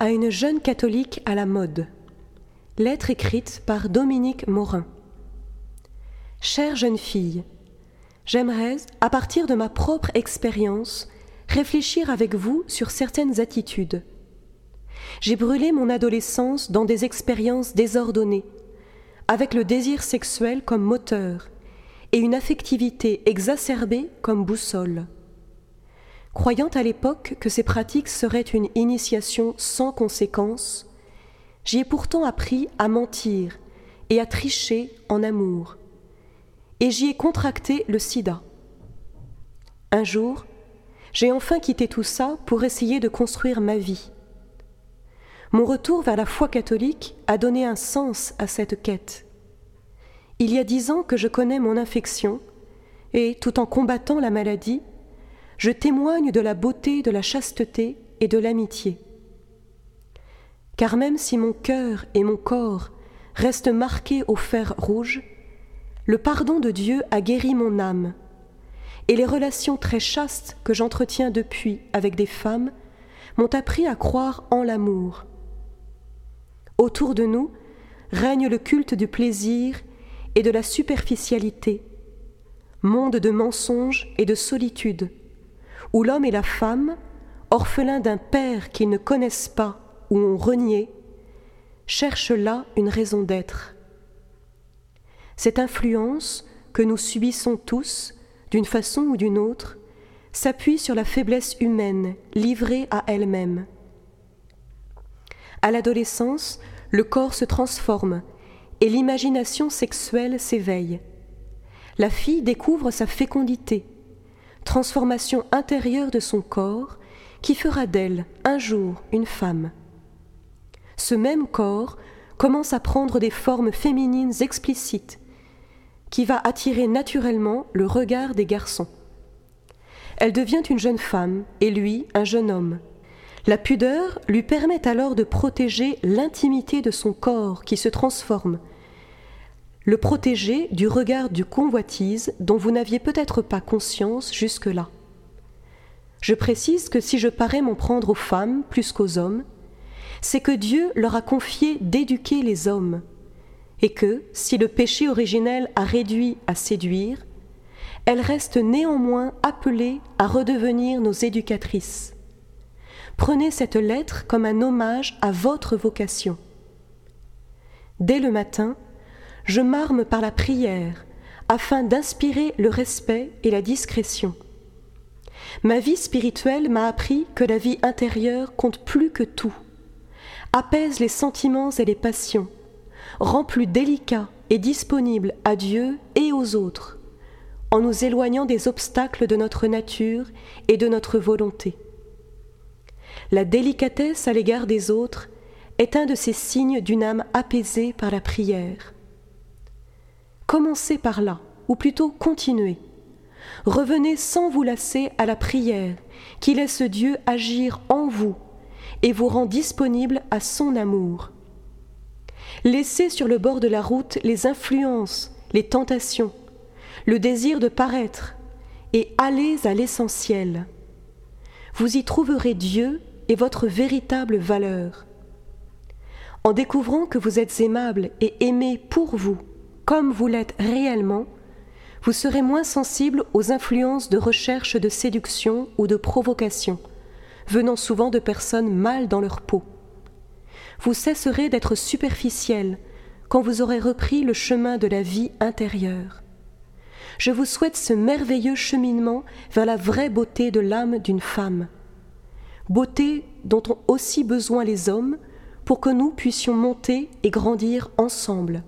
À une jeune catholique à la mode. Lettre écrite par Dominique Morin. Chère jeune fille, j'aimerais, à partir de ma propre expérience, réfléchir avec vous sur certaines attitudes. J'ai brûlé mon adolescence dans des expériences désordonnées, avec le désir sexuel comme moteur et une affectivité exacerbée comme boussole. Croyant à l'époque que ces pratiques seraient une initiation sans conséquence, j'y ai pourtant appris à mentir et à tricher en amour. Et j'y ai contracté le sida. Un jour, j'ai enfin quitté tout ça pour essayer de construire ma vie. Mon retour vers la foi catholique a donné un sens à cette quête. Il y a dix ans que je connais mon infection, et tout en combattant la maladie, je témoigne de la beauté de la chasteté et de l'amitié. Car même si mon cœur et mon corps restent marqués au fer rouge, le pardon de Dieu a guéri mon âme, et les relations très chastes que j'entretiens depuis avec des femmes m'ont appris à croire en l'amour. Autour de nous règne le culte du plaisir et de la superficialité, monde de mensonges et de solitude, où l'homme et la femme, orphelins d'un père qu'ils ne connaissent pas ou ont renié, cherchent là une raison d'être. Cette influence que nous subissons tous, d'une façon ou d'une autre, s'appuie sur la faiblesse humaine livrée à elle-même. À l'adolescence, le corps se transforme et l'imagination sexuelle s'éveille. La fille découvre sa fécondité, transformation intérieure de son corps qui fera d'elle un jour une femme. Ce même corps commence à prendre des formes féminines explicites qui va attirer naturellement le regard des garçons. Elle devient une jeune femme et lui un jeune homme. La pudeur lui permet alors de protéger l'intimité de son corps qui se transforme le protéger du regard du convoitise dont vous n'aviez peut-être pas conscience jusque-là. Je précise que si je parais m'en prendre aux femmes plus qu'aux hommes, c'est que Dieu leur a confié d'éduquer les hommes, et que, si le péché originel a réduit à séduire, elles restent néanmoins appelées à redevenir nos éducatrices. Prenez cette lettre comme un hommage à votre vocation. Dès le matin, je m'arme par la prière afin d'inspirer le respect et la discrétion. Ma vie spirituelle m'a appris que la vie intérieure compte plus que tout, apaise les sentiments et les passions, rend plus délicat et disponible à Dieu et aux autres, en nous éloignant des obstacles de notre nature et de notre volonté. La délicatesse à l'égard des autres est un de ces signes d'une âme apaisée par la prière. Commencez par là, ou plutôt continuez. Revenez sans vous lasser à la prière qui laisse Dieu agir en vous et vous rend disponible à son amour. Laissez sur le bord de la route les influences, les tentations, le désir de paraître, et allez à l'essentiel. Vous y trouverez Dieu et votre véritable valeur. En découvrant que vous êtes aimable et aimé pour vous, comme vous l'êtes réellement, vous serez moins sensible aux influences de recherche de séduction ou de provocation, venant souvent de personnes mal dans leur peau. Vous cesserez d'être superficiel quand vous aurez repris le chemin de la vie intérieure. Je vous souhaite ce merveilleux cheminement vers la vraie beauté de l'âme d'une femme, beauté dont ont aussi besoin les hommes pour que nous puissions monter et grandir ensemble.